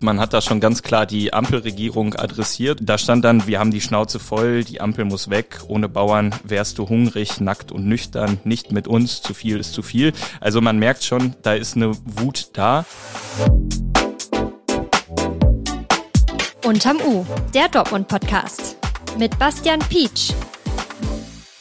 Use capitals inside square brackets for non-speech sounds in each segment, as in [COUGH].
Man hat da schon ganz klar die Ampelregierung adressiert. Da stand dann, wir haben die Schnauze voll, die Ampel muss weg, ohne Bauern wärst du hungrig, nackt und nüchtern, nicht mit uns, zu viel ist zu viel. Also man merkt schon, da ist eine Wut da. Unterm U, der Dortmund-Podcast mit Bastian Pietsch.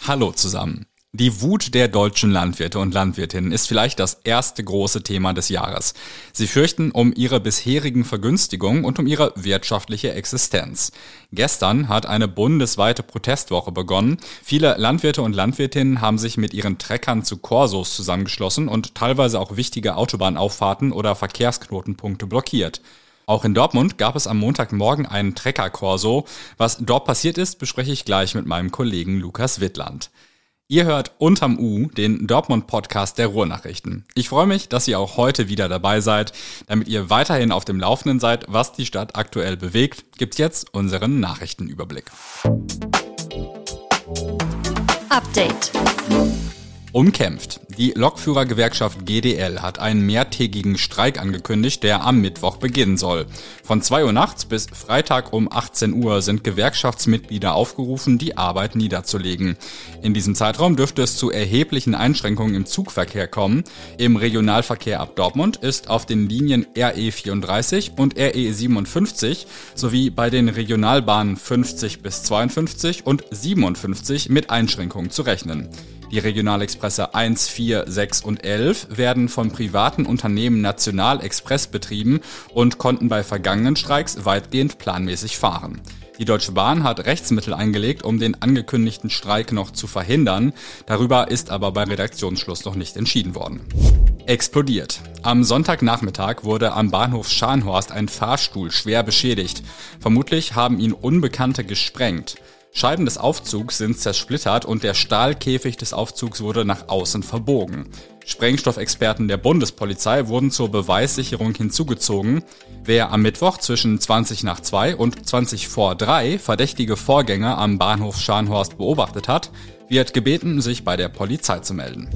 Hallo zusammen. Die Wut der deutschen Landwirte und Landwirtinnen ist vielleicht das erste große Thema des Jahres. Sie fürchten um ihre bisherigen Vergünstigungen und um ihre wirtschaftliche Existenz. Gestern hat eine bundesweite Protestwoche begonnen. Viele Landwirte und Landwirtinnen haben sich mit ihren Treckern zu Korsos zusammengeschlossen und teilweise auch wichtige Autobahnauffahrten oder Verkehrsknotenpunkte blockiert. Auch in Dortmund gab es am Montagmorgen einen Trecker-Korso. Was dort passiert ist, bespreche ich gleich mit meinem Kollegen Lukas Wittland. Ihr hört unterm U, den Dortmund-Podcast der Ruhrnachrichten. Ich freue mich, dass ihr auch heute wieder dabei seid. Damit ihr weiterhin auf dem Laufenden seid, was die Stadt aktuell bewegt, gibt's jetzt unseren Nachrichtenüberblick. Update umkämpft. Die Lokführergewerkschaft GDL hat einen mehrtägigen Streik angekündigt, der am Mittwoch beginnen soll. Von 2 Uhr nachts bis Freitag um 18 Uhr sind Gewerkschaftsmitglieder aufgerufen, die Arbeit niederzulegen. In diesem Zeitraum dürfte es zu erheblichen Einschränkungen im Zugverkehr kommen. Im Regionalverkehr ab Dortmund ist auf den Linien RE34 und RE57 sowie bei den Regionalbahnen 50 bis 52 und 57 mit Einschränkungen zu rechnen. Die Regionalexpresse 1, 4, 6 und 11 werden von privaten Unternehmen National Express betrieben und konnten bei vergangenen Streiks weitgehend planmäßig fahren. Die Deutsche Bahn hat Rechtsmittel eingelegt, um den angekündigten Streik noch zu verhindern. Darüber ist aber bei Redaktionsschluss noch nicht entschieden worden. Explodiert. Am Sonntagnachmittag wurde am Bahnhof Scharnhorst ein Fahrstuhl schwer beschädigt. Vermutlich haben ihn Unbekannte gesprengt. Scheiben des Aufzugs sind zersplittert und der Stahlkäfig des Aufzugs wurde nach außen verbogen. Sprengstoffexperten der Bundespolizei wurden zur Beweissicherung hinzugezogen. Wer am Mittwoch zwischen 20 nach 2 und 20 vor 3 verdächtige Vorgänge am Bahnhof Scharnhorst beobachtet hat, wird gebeten, sich bei der Polizei zu melden.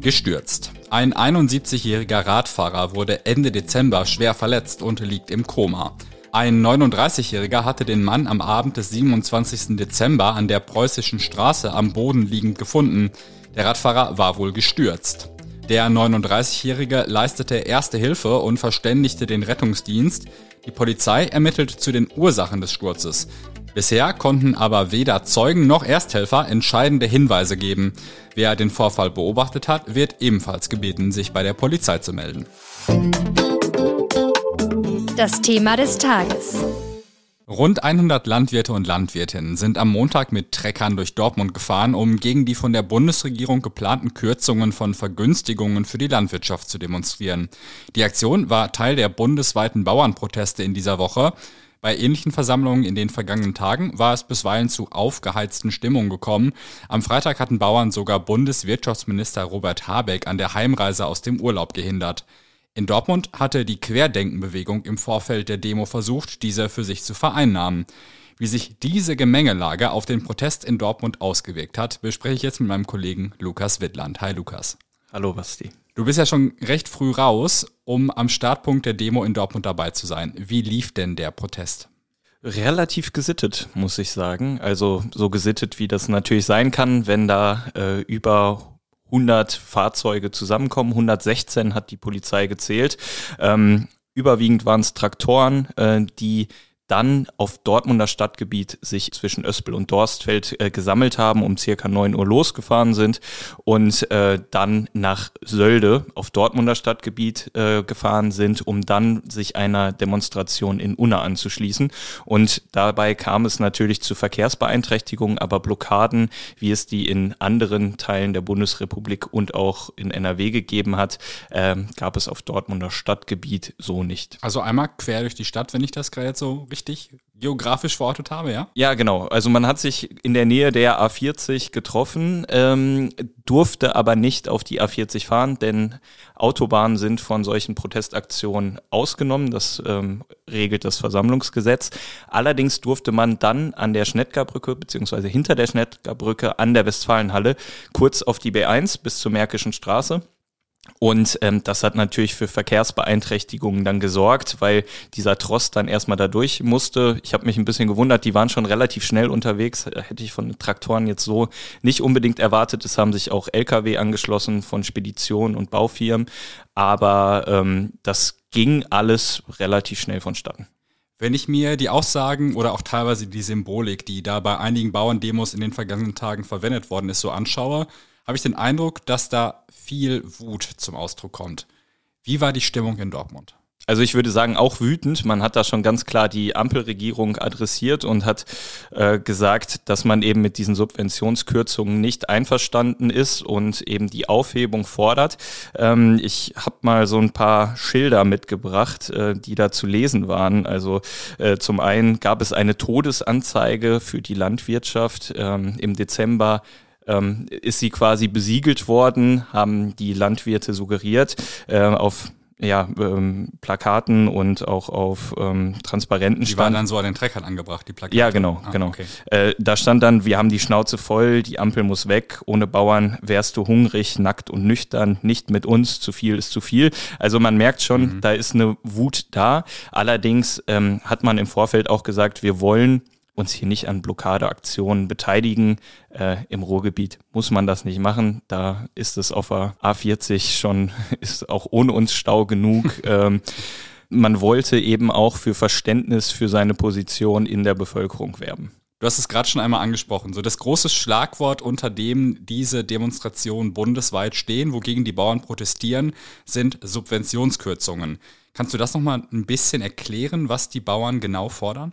Gestürzt. Ein 71-jähriger Radfahrer wurde Ende Dezember schwer verletzt und liegt im Koma. Ein 39-Jähriger hatte den Mann am Abend des 27. Dezember an der Preußischen Straße am Boden liegend gefunden. Der Radfahrer war wohl gestürzt. Der 39-Jährige leistete erste Hilfe und verständigte den Rettungsdienst. Die Polizei ermittelt zu den Ursachen des Sturzes. Bisher konnten aber weder Zeugen noch Ersthelfer entscheidende Hinweise geben. Wer den Vorfall beobachtet hat, wird ebenfalls gebeten, sich bei der Polizei zu melden. Das Thema des Tages. Rund 100 Landwirte und Landwirtinnen sind am Montag mit Treckern durch Dortmund gefahren, um gegen die von der Bundesregierung geplanten Kürzungen von Vergünstigungen für die Landwirtschaft zu demonstrieren. Die Aktion war Teil der bundesweiten Bauernproteste in dieser Woche. Bei ähnlichen Versammlungen in den vergangenen Tagen war es bisweilen zu aufgeheizten Stimmungen gekommen. Am Freitag hatten Bauern sogar Bundeswirtschaftsminister Robert Habeck an der Heimreise aus dem Urlaub gehindert. In Dortmund hatte die Querdenkenbewegung im Vorfeld der Demo versucht, diese für sich zu vereinnahmen. Wie sich diese Gemengelage auf den Protest in Dortmund ausgewirkt hat, bespreche ich jetzt mit meinem Kollegen Lukas Wittland. Hi Lukas. Hallo Basti. Du bist ja schon recht früh raus, um am Startpunkt der Demo in Dortmund dabei zu sein. Wie lief denn der Protest? Relativ gesittet, muss ich sagen. Also so gesittet, wie das natürlich sein kann, wenn da äh, über 100 Fahrzeuge zusammenkommen. 116 hat die Polizei gezählt. Ähm, überwiegend waren es Traktoren, äh, die dann auf Dortmunder Stadtgebiet sich zwischen Öspel und Dorstfeld äh, gesammelt haben, um circa neun Uhr losgefahren sind und äh, dann nach Sölde auf Dortmunder Stadtgebiet äh, gefahren sind, um dann sich einer Demonstration in Unna anzuschließen. Und dabei kam es natürlich zu Verkehrsbeeinträchtigungen, aber Blockaden, wie es die in anderen Teilen der Bundesrepublik und auch in NRW gegeben hat, äh, gab es auf Dortmunder Stadtgebiet so nicht. Also einmal quer durch die Stadt, wenn ich das gerade so richtig geografisch verortet habe, ja? Ja, genau. Also man hat sich in der Nähe der A40 getroffen, ähm, durfte aber nicht auf die A40 fahren, denn Autobahnen sind von solchen Protestaktionen ausgenommen. Das ähm, regelt das Versammlungsgesetz. Allerdings durfte man dann an der Schnettgarbrücke beziehungsweise hinter der Schnettgarbrücke an der Westfalenhalle kurz auf die B1 bis zur Märkischen Straße Und ähm, das hat natürlich für Verkehrsbeeinträchtigungen dann gesorgt, weil dieser Tross dann erstmal da durch musste. Ich habe mich ein bisschen gewundert, die waren schon relativ schnell unterwegs. Hätte ich von Traktoren jetzt so nicht unbedingt erwartet. Es haben sich auch Lkw angeschlossen von Speditionen und Baufirmen. Aber ähm, das ging alles relativ schnell vonstatten. Wenn ich mir die Aussagen oder auch teilweise die Symbolik, die da bei einigen Bauerndemos in den vergangenen Tagen verwendet worden ist, so anschaue, habe ich den Eindruck, dass da viel Wut zum Ausdruck kommt. Wie war die Stimmung in Dortmund? Also ich würde sagen, auch wütend. Man hat da schon ganz klar die Ampelregierung adressiert und hat äh, gesagt, dass man eben mit diesen Subventionskürzungen nicht einverstanden ist und eben die Aufhebung fordert. Ähm, ich habe mal so ein paar Schilder mitgebracht, äh, die da zu lesen waren. Also äh, zum einen gab es eine Todesanzeige für die Landwirtschaft ähm, im Dezember ähm, ist sie quasi besiegelt worden, haben die Landwirte suggeriert, äh, auf ja, ähm, Plakaten und auch auf ähm, Transparenten die stand. Die waren dann so an den Treckern angebracht, die Plakate? Ja, genau, ah, genau. Okay. Äh, da stand dann, wir haben die Schnauze voll, die Ampel muss weg, ohne Bauern wärst du hungrig, nackt und nüchtern, nicht mit uns, zu viel ist zu viel. Also man merkt schon, mhm. da ist eine Wut da. Allerdings ähm, hat man im Vorfeld auch gesagt, wir wollen uns hier nicht an Blockadeaktionen beteiligen. Äh, Im Ruhrgebiet muss man das nicht machen. Da ist es auf der A40 schon, [LAUGHS] ist auch ohne uns Stau genug. [LAUGHS] ähm, man wollte eben auch für Verständnis für seine Position in der Bevölkerung werben. Du hast es gerade schon einmal angesprochen. So das große Schlagwort, unter dem diese Demonstrationen bundesweit stehen, wogegen die Bauern protestieren, sind Subventionskürzungen. Kannst du das nochmal ein bisschen erklären, was die Bauern genau fordern?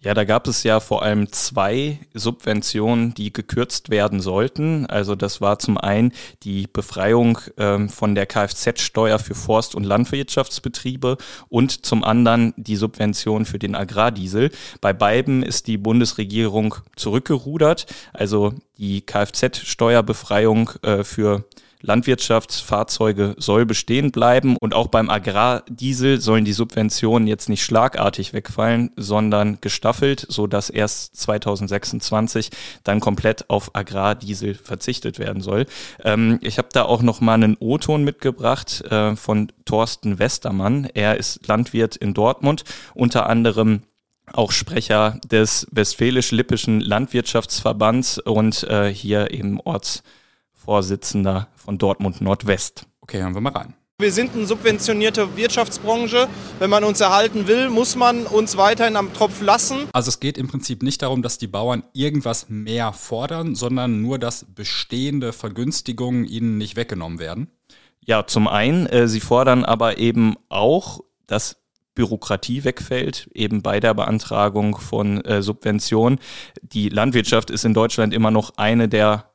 Ja, da gab es ja vor allem zwei Subventionen, die gekürzt werden sollten. Also das war zum einen die Befreiung ähm, von der Kfz-Steuer für Forst- und Landwirtschaftsbetriebe und zum anderen die Subvention für den Agrardiesel. Bei beiden ist die Bundesregierung zurückgerudert. Also die Kfz-Steuerbefreiung äh, für Landwirtschaftsfahrzeuge soll bestehen bleiben und auch beim Agrardiesel sollen die Subventionen jetzt nicht schlagartig wegfallen, sondern gestaffelt, so dass erst 2026 dann komplett auf Agrardiesel verzichtet werden soll. Ähm, ich habe da auch noch mal einen O-Ton mitgebracht äh, von Thorsten Westermann. Er ist Landwirt in Dortmund, unter anderem auch Sprecher des Westfälisch-Lippischen Landwirtschaftsverbands und äh, hier im Orts Vorsitzender von Dortmund Nordwest. Okay, hören wir mal rein. Wir sind eine subventionierte Wirtschaftsbranche. Wenn man uns erhalten will, muss man uns weiterhin am Tropf lassen. Also es geht im Prinzip nicht darum, dass die Bauern irgendwas mehr fordern, sondern nur, dass bestehende Vergünstigungen ihnen nicht weggenommen werden. Ja, zum einen, äh, sie fordern aber eben auch, dass Bürokratie wegfällt, eben bei der Beantragung von äh, Subventionen. Die Landwirtschaft ist in Deutschland immer noch eine der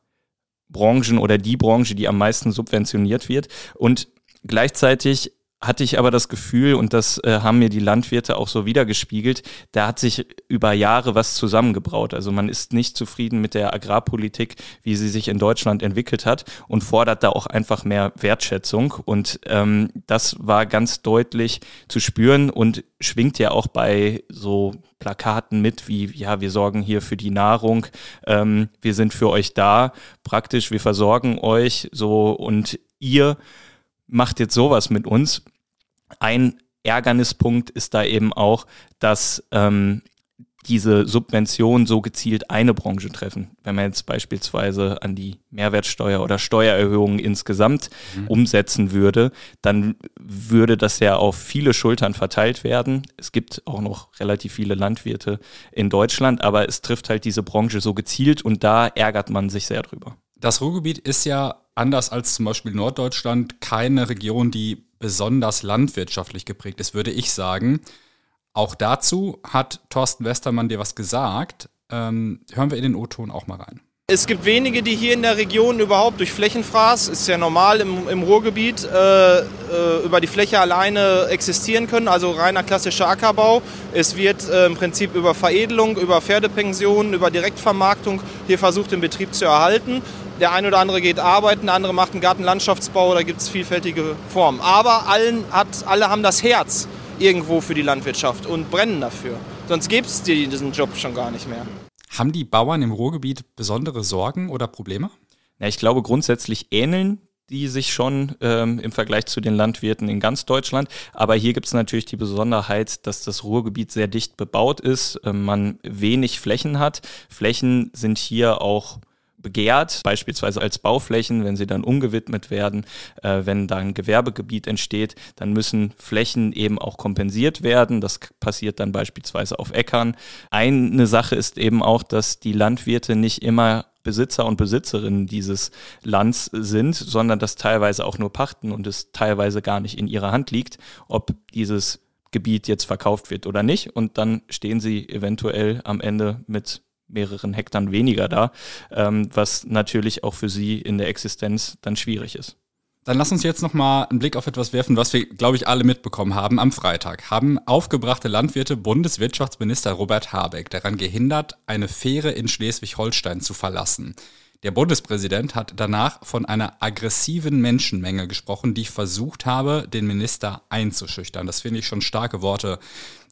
Branchen oder die Branche, die am meisten subventioniert wird. Und gleichzeitig hatte ich aber das Gefühl, und das äh, haben mir die Landwirte auch so wiedergespiegelt, da hat sich über Jahre was zusammengebraut. Also man ist nicht zufrieden mit der Agrarpolitik, wie sie sich in Deutschland entwickelt hat und fordert da auch einfach mehr Wertschätzung. Und ähm, das war ganz deutlich zu spüren und schwingt ja auch bei so Plakaten mit, wie, ja, wir sorgen hier für die Nahrung, ähm, wir sind für euch da, praktisch, wir versorgen euch so und ihr macht jetzt sowas mit uns. Ein Ärgernispunkt ist da eben auch, dass ähm, diese Subventionen so gezielt eine Branche treffen. Wenn man jetzt beispielsweise an die Mehrwertsteuer oder Steuererhöhungen insgesamt mhm. umsetzen würde, dann würde das ja auf viele Schultern verteilt werden. Es gibt auch noch relativ viele Landwirte in Deutschland, aber es trifft halt diese Branche so gezielt und da ärgert man sich sehr drüber. Das Ruhrgebiet ist ja anders als zum Beispiel Norddeutschland keine Region, die besonders landwirtschaftlich geprägt ist, würde ich sagen. Auch dazu hat Thorsten Westermann dir was gesagt. Ähm, hören wir in den O-Ton auch mal rein. Es gibt wenige, die hier in der Region überhaupt durch Flächenfraß, ist ja normal im, im Ruhrgebiet, äh, äh, über die Fläche alleine existieren können, also reiner klassischer Ackerbau. Es wird äh, im Prinzip über Veredelung, über Pferdepensionen, über Direktvermarktung hier versucht, den Betrieb zu erhalten. Der eine oder andere geht arbeiten, der andere macht einen Gartenlandschaftsbau, da gibt es vielfältige Formen. Aber allen hat, alle haben das Herz irgendwo für die Landwirtschaft und brennen dafür. Sonst gäbe es diesen Job schon gar nicht mehr. Haben die Bauern im Ruhrgebiet besondere Sorgen oder Probleme? Ja, ich glaube, grundsätzlich ähneln die sich schon ähm, im Vergleich zu den Landwirten in ganz Deutschland. Aber hier gibt es natürlich die Besonderheit, dass das Ruhrgebiet sehr dicht bebaut ist, äh, man wenig Flächen hat. Flächen sind hier auch begehrt, beispielsweise als Bauflächen, wenn sie dann umgewidmet werden, äh, wenn da ein Gewerbegebiet entsteht, dann müssen Flächen eben auch kompensiert werden. Das passiert dann beispielsweise auf Äckern. Eine Sache ist eben auch, dass die Landwirte nicht immer Besitzer und Besitzerinnen dieses Lands sind, sondern das teilweise auch nur pachten und es teilweise gar nicht in ihrer Hand liegt, ob dieses Gebiet jetzt verkauft wird oder nicht. Und dann stehen sie eventuell am Ende mit mehreren Hektar weniger da, ähm, was natürlich auch für sie in der Existenz dann schwierig ist. Dann lass uns jetzt nochmal einen Blick auf etwas werfen, was wir, glaube ich, alle mitbekommen haben. Am Freitag haben aufgebrachte Landwirte Bundeswirtschaftsminister Robert Habeck daran gehindert, eine Fähre in Schleswig-Holstein zu verlassen. Der Bundespräsident hat danach von einer aggressiven Menschenmenge gesprochen, die versucht habe, den Minister einzuschüchtern. Das finde ich schon starke Worte.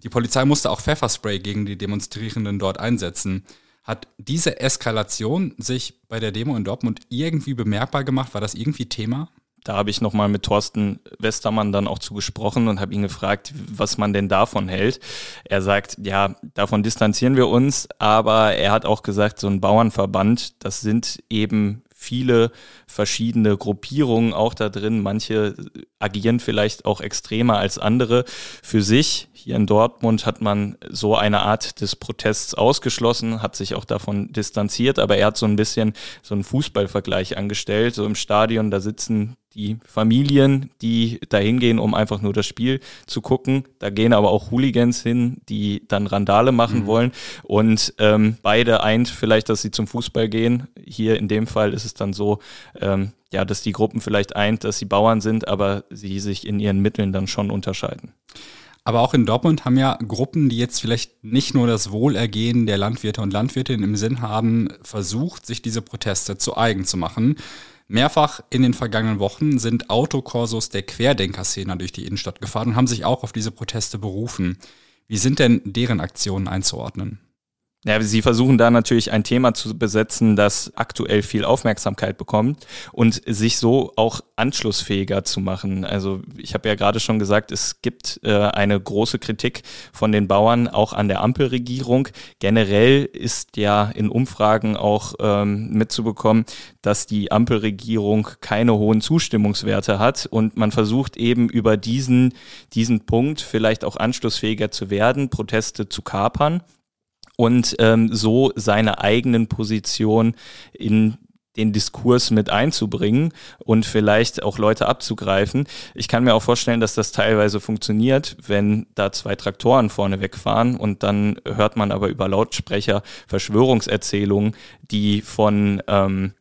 Die Polizei musste auch Pfefferspray gegen die Demonstrierenden dort einsetzen. Hat diese Eskalation sich bei der Demo in Dortmund irgendwie bemerkbar gemacht? War das irgendwie Thema? Da habe ich nochmal mit Thorsten Westermann dann auch zu gesprochen und habe ihn gefragt, was man denn davon hält. Er sagt, ja, davon distanzieren wir uns, aber er hat auch gesagt, so ein Bauernverband, das sind eben viele verschiedene Gruppierungen auch da drin. Manche agieren vielleicht auch extremer als andere für sich. Hier in Dortmund hat man so eine Art des Protests ausgeschlossen, hat sich auch davon distanziert, aber er hat so ein bisschen so einen Fußballvergleich angestellt. So im Stadion, da sitzen die Familien, die da hingehen, um einfach nur das Spiel zu gucken. Da gehen aber auch Hooligans hin, die dann Randale machen mhm. wollen. Und ähm, beide eint vielleicht, dass sie zum Fußball gehen. Hier in dem Fall ist es dann so, ähm, ja, dass die Gruppen vielleicht eint, dass sie Bauern sind, aber sie sich in ihren Mitteln dann schon unterscheiden. Aber auch in Dortmund haben ja Gruppen, die jetzt vielleicht nicht nur das Wohlergehen der Landwirte und Landwirtinnen im Sinn haben, versucht, sich diese Proteste zu eigen zu machen. Mehrfach in den vergangenen Wochen sind Autokorsos der Querdenker-Szene durch die Innenstadt gefahren und haben sich auch auf diese Proteste berufen. Wie sind denn deren Aktionen einzuordnen? Ja, sie versuchen da natürlich ein Thema zu besetzen, das aktuell viel Aufmerksamkeit bekommt und sich so auch anschlussfähiger zu machen. Also ich habe ja gerade schon gesagt, es gibt äh, eine große Kritik von den Bauern auch an der Ampelregierung. Generell ist ja in Umfragen auch ähm, mitzubekommen, dass die Ampelregierung keine hohen Zustimmungswerte hat und man versucht eben über diesen, diesen Punkt vielleicht auch anschlussfähiger zu werden, Proteste zu kapern und ähm, so seine eigenen Positionen in den Diskurs mit einzubringen und vielleicht auch Leute abzugreifen. Ich kann mir auch vorstellen, dass das teilweise funktioniert, wenn da zwei Traktoren vorne wegfahren und dann hört man aber über Lautsprecher Verschwörungserzählungen, die von ähm,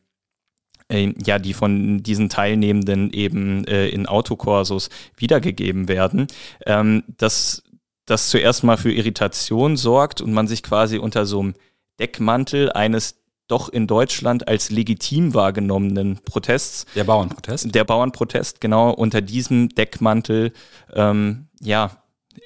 äh, ja, die von diesen Teilnehmenden eben äh, in Autokorsos wiedergegeben werden. Ähm, das das zuerst mal für Irritation sorgt und man sich quasi unter so einem Deckmantel eines doch in Deutschland als legitim wahrgenommenen Protests. Der Bauernprotest? Der Bauernprotest, genau, unter diesem Deckmantel, ähm, ja,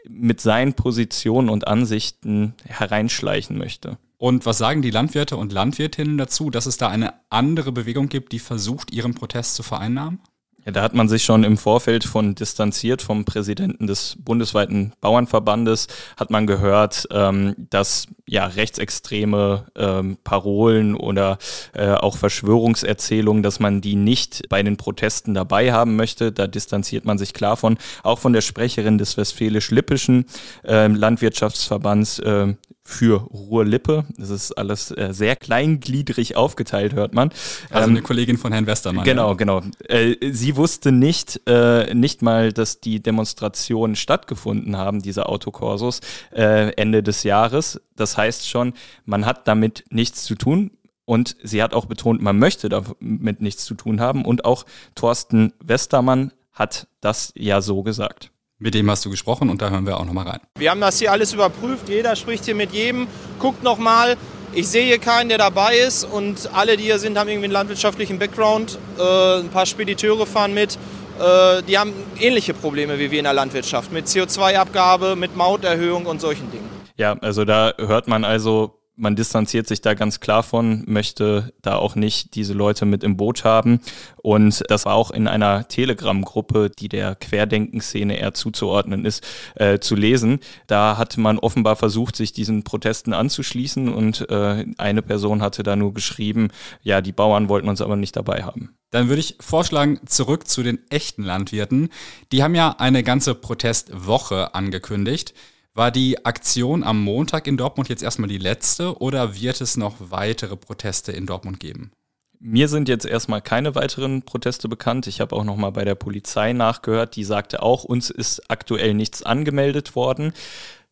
mit seinen Positionen und Ansichten hereinschleichen möchte. Und was sagen die Landwirte und Landwirtinnen dazu, dass es da eine andere Bewegung gibt, die versucht, ihren Protest zu vereinnahmen? Ja, da hat man sich schon im Vorfeld von distanziert vom Präsidenten des bundesweiten Bauernverbandes, hat man gehört, ähm, dass ja rechtsextreme ähm, Parolen oder äh, auch Verschwörungserzählungen, dass man die nicht bei den Protesten dabei haben möchte. Da distanziert man sich klar von. Auch von der Sprecherin des Westfälisch-Lippischen äh, Landwirtschaftsverbands, äh, für Ruhr-Lippe. Das ist alles äh, sehr kleingliedrig aufgeteilt, hört man. Also ähm, eine Kollegin von Herrn Westermann. Genau, ja. genau. Äh, sie wusste nicht, äh, nicht mal, dass die Demonstrationen stattgefunden haben, diese Autokorsos, äh, Ende des Jahres. Das heißt schon, man hat damit nichts zu tun. Und sie hat auch betont, man möchte damit nichts zu tun haben. Und auch Thorsten Westermann hat das ja so gesagt. Mit dem hast du gesprochen und da hören wir auch nochmal rein. Wir haben das hier alles überprüft, jeder spricht hier mit jedem, guckt nochmal. Ich sehe hier keinen, der dabei ist und alle, die hier sind, haben irgendwie einen landwirtschaftlichen Background. Äh, ein paar Spediteure fahren mit. Äh, die haben ähnliche Probleme wie wir in der Landwirtschaft mit CO2-Abgabe, mit Mauterhöhung und solchen Dingen. Ja, also da hört man also man distanziert sich da ganz klar von, möchte da auch nicht diese Leute mit im Boot haben. Und das war auch in einer Telegram-Gruppe, die der Querdenkenszene eher zuzuordnen ist, äh, zu lesen. Da hat man offenbar versucht, sich diesen Protesten anzuschließen und äh, eine Person hatte da nur geschrieben, ja, die Bauern wollten uns aber nicht dabei haben. Dann würde ich vorschlagen, zurück zu den echten Landwirten. Die haben ja eine ganze Protestwoche angekündigt. War die Aktion am Montag in Dortmund jetzt erstmal die letzte oder wird es noch weitere Proteste in Dortmund geben? Mir sind jetzt erstmal keine weiteren Proteste bekannt. Ich habe auch noch mal bei der Polizei nachgehört. Die sagte auch, uns ist aktuell nichts angemeldet worden.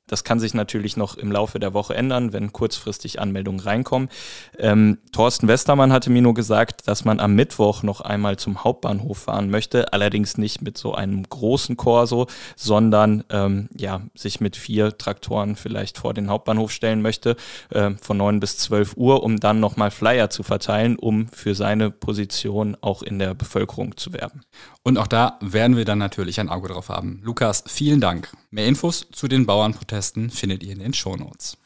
Das kann sich natürlich noch im Laufe der Woche ändern, wenn kurzfristig Anmeldungen reinkommen. Ähm, Thorsten Westermann hatte mir nur gesagt, dass man am Mittwoch noch einmal zum Hauptbahnhof fahren möchte, allerdings nicht mit so einem großen Korso, sondern ähm, ja, sich mit vier Traktoren vielleicht vor den Hauptbahnhof stellen möchte, äh, von neun bis zwölf Uhr, um dann nochmal Flyer zu verteilen, um für seine Position auch in der Bevölkerung zu werben. Und auch da werden wir dann natürlich ein Auge drauf haben. Lukas, vielen Dank. Mehr Infos zu den Bauernprotesten findet ihr in den Shownotes.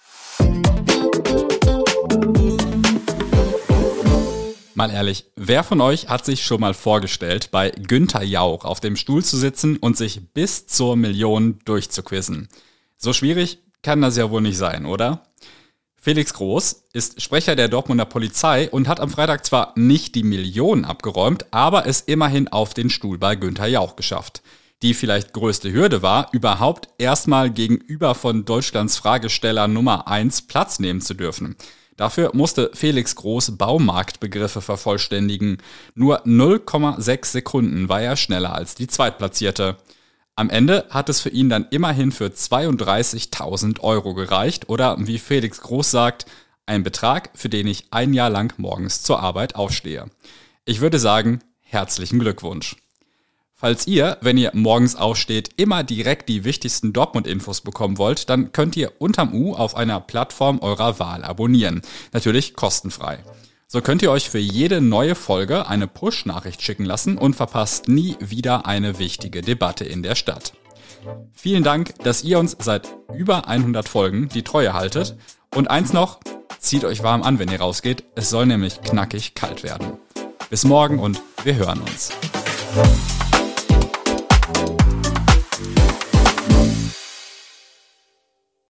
Mal ehrlich, wer von euch hat sich schon mal vorgestellt, bei Günther Jauch auf dem Stuhl zu sitzen und sich bis zur Million durchzuquizzen? So schwierig kann das ja wohl nicht sein, oder? Felix Groß ist Sprecher der Dortmunder Polizei und hat am Freitag zwar nicht die Millionen abgeräumt, aber es immerhin auf den Stuhl bei Günther Jauch geschafft. Die vielleicht größte Hürde war, überhaupt erstmal gegenüber von Deutschlands Fragesteller Nummer 1 Platz nehmen zu dürfen. Dafür musste Felix Groß Baumarktbegriffe vervollständigen. Nur 0,6 Sekunden war er schneller als die Zweitplatzierte. Am Ende hat es für ihn dann immerhin für 32.000 Euro gereicht oder wie Felix Groß sagt, ein Betrag, für den ich ein Jahr lang morgens zur Arbeit aufstehe. Ich würde sagen, herzlichen Glückwunsch. Falls ihr, wenn ihr morgens aufsteht, immer direkt die wichtigsten Dortmund-Infos bekommen wollt, dann könnt ihr unterm U auf einer Plattform eurer Wahl abonnieren. Natürlich kostenfrei. So könnt ihr euch für jede neue Folge eine Push-Nachricht schicken lassen und verpasst nie wieder eine wichtige Debatte in der Stadt. Vielen Dank, dass ihr uns seit über 100 Folgen die Treue haltet. Und eins noch, zieht euch warm an, wenn ihr rausgeht. Es soll nämlich knackig kalt werden. Bis morgen und wir hören uns.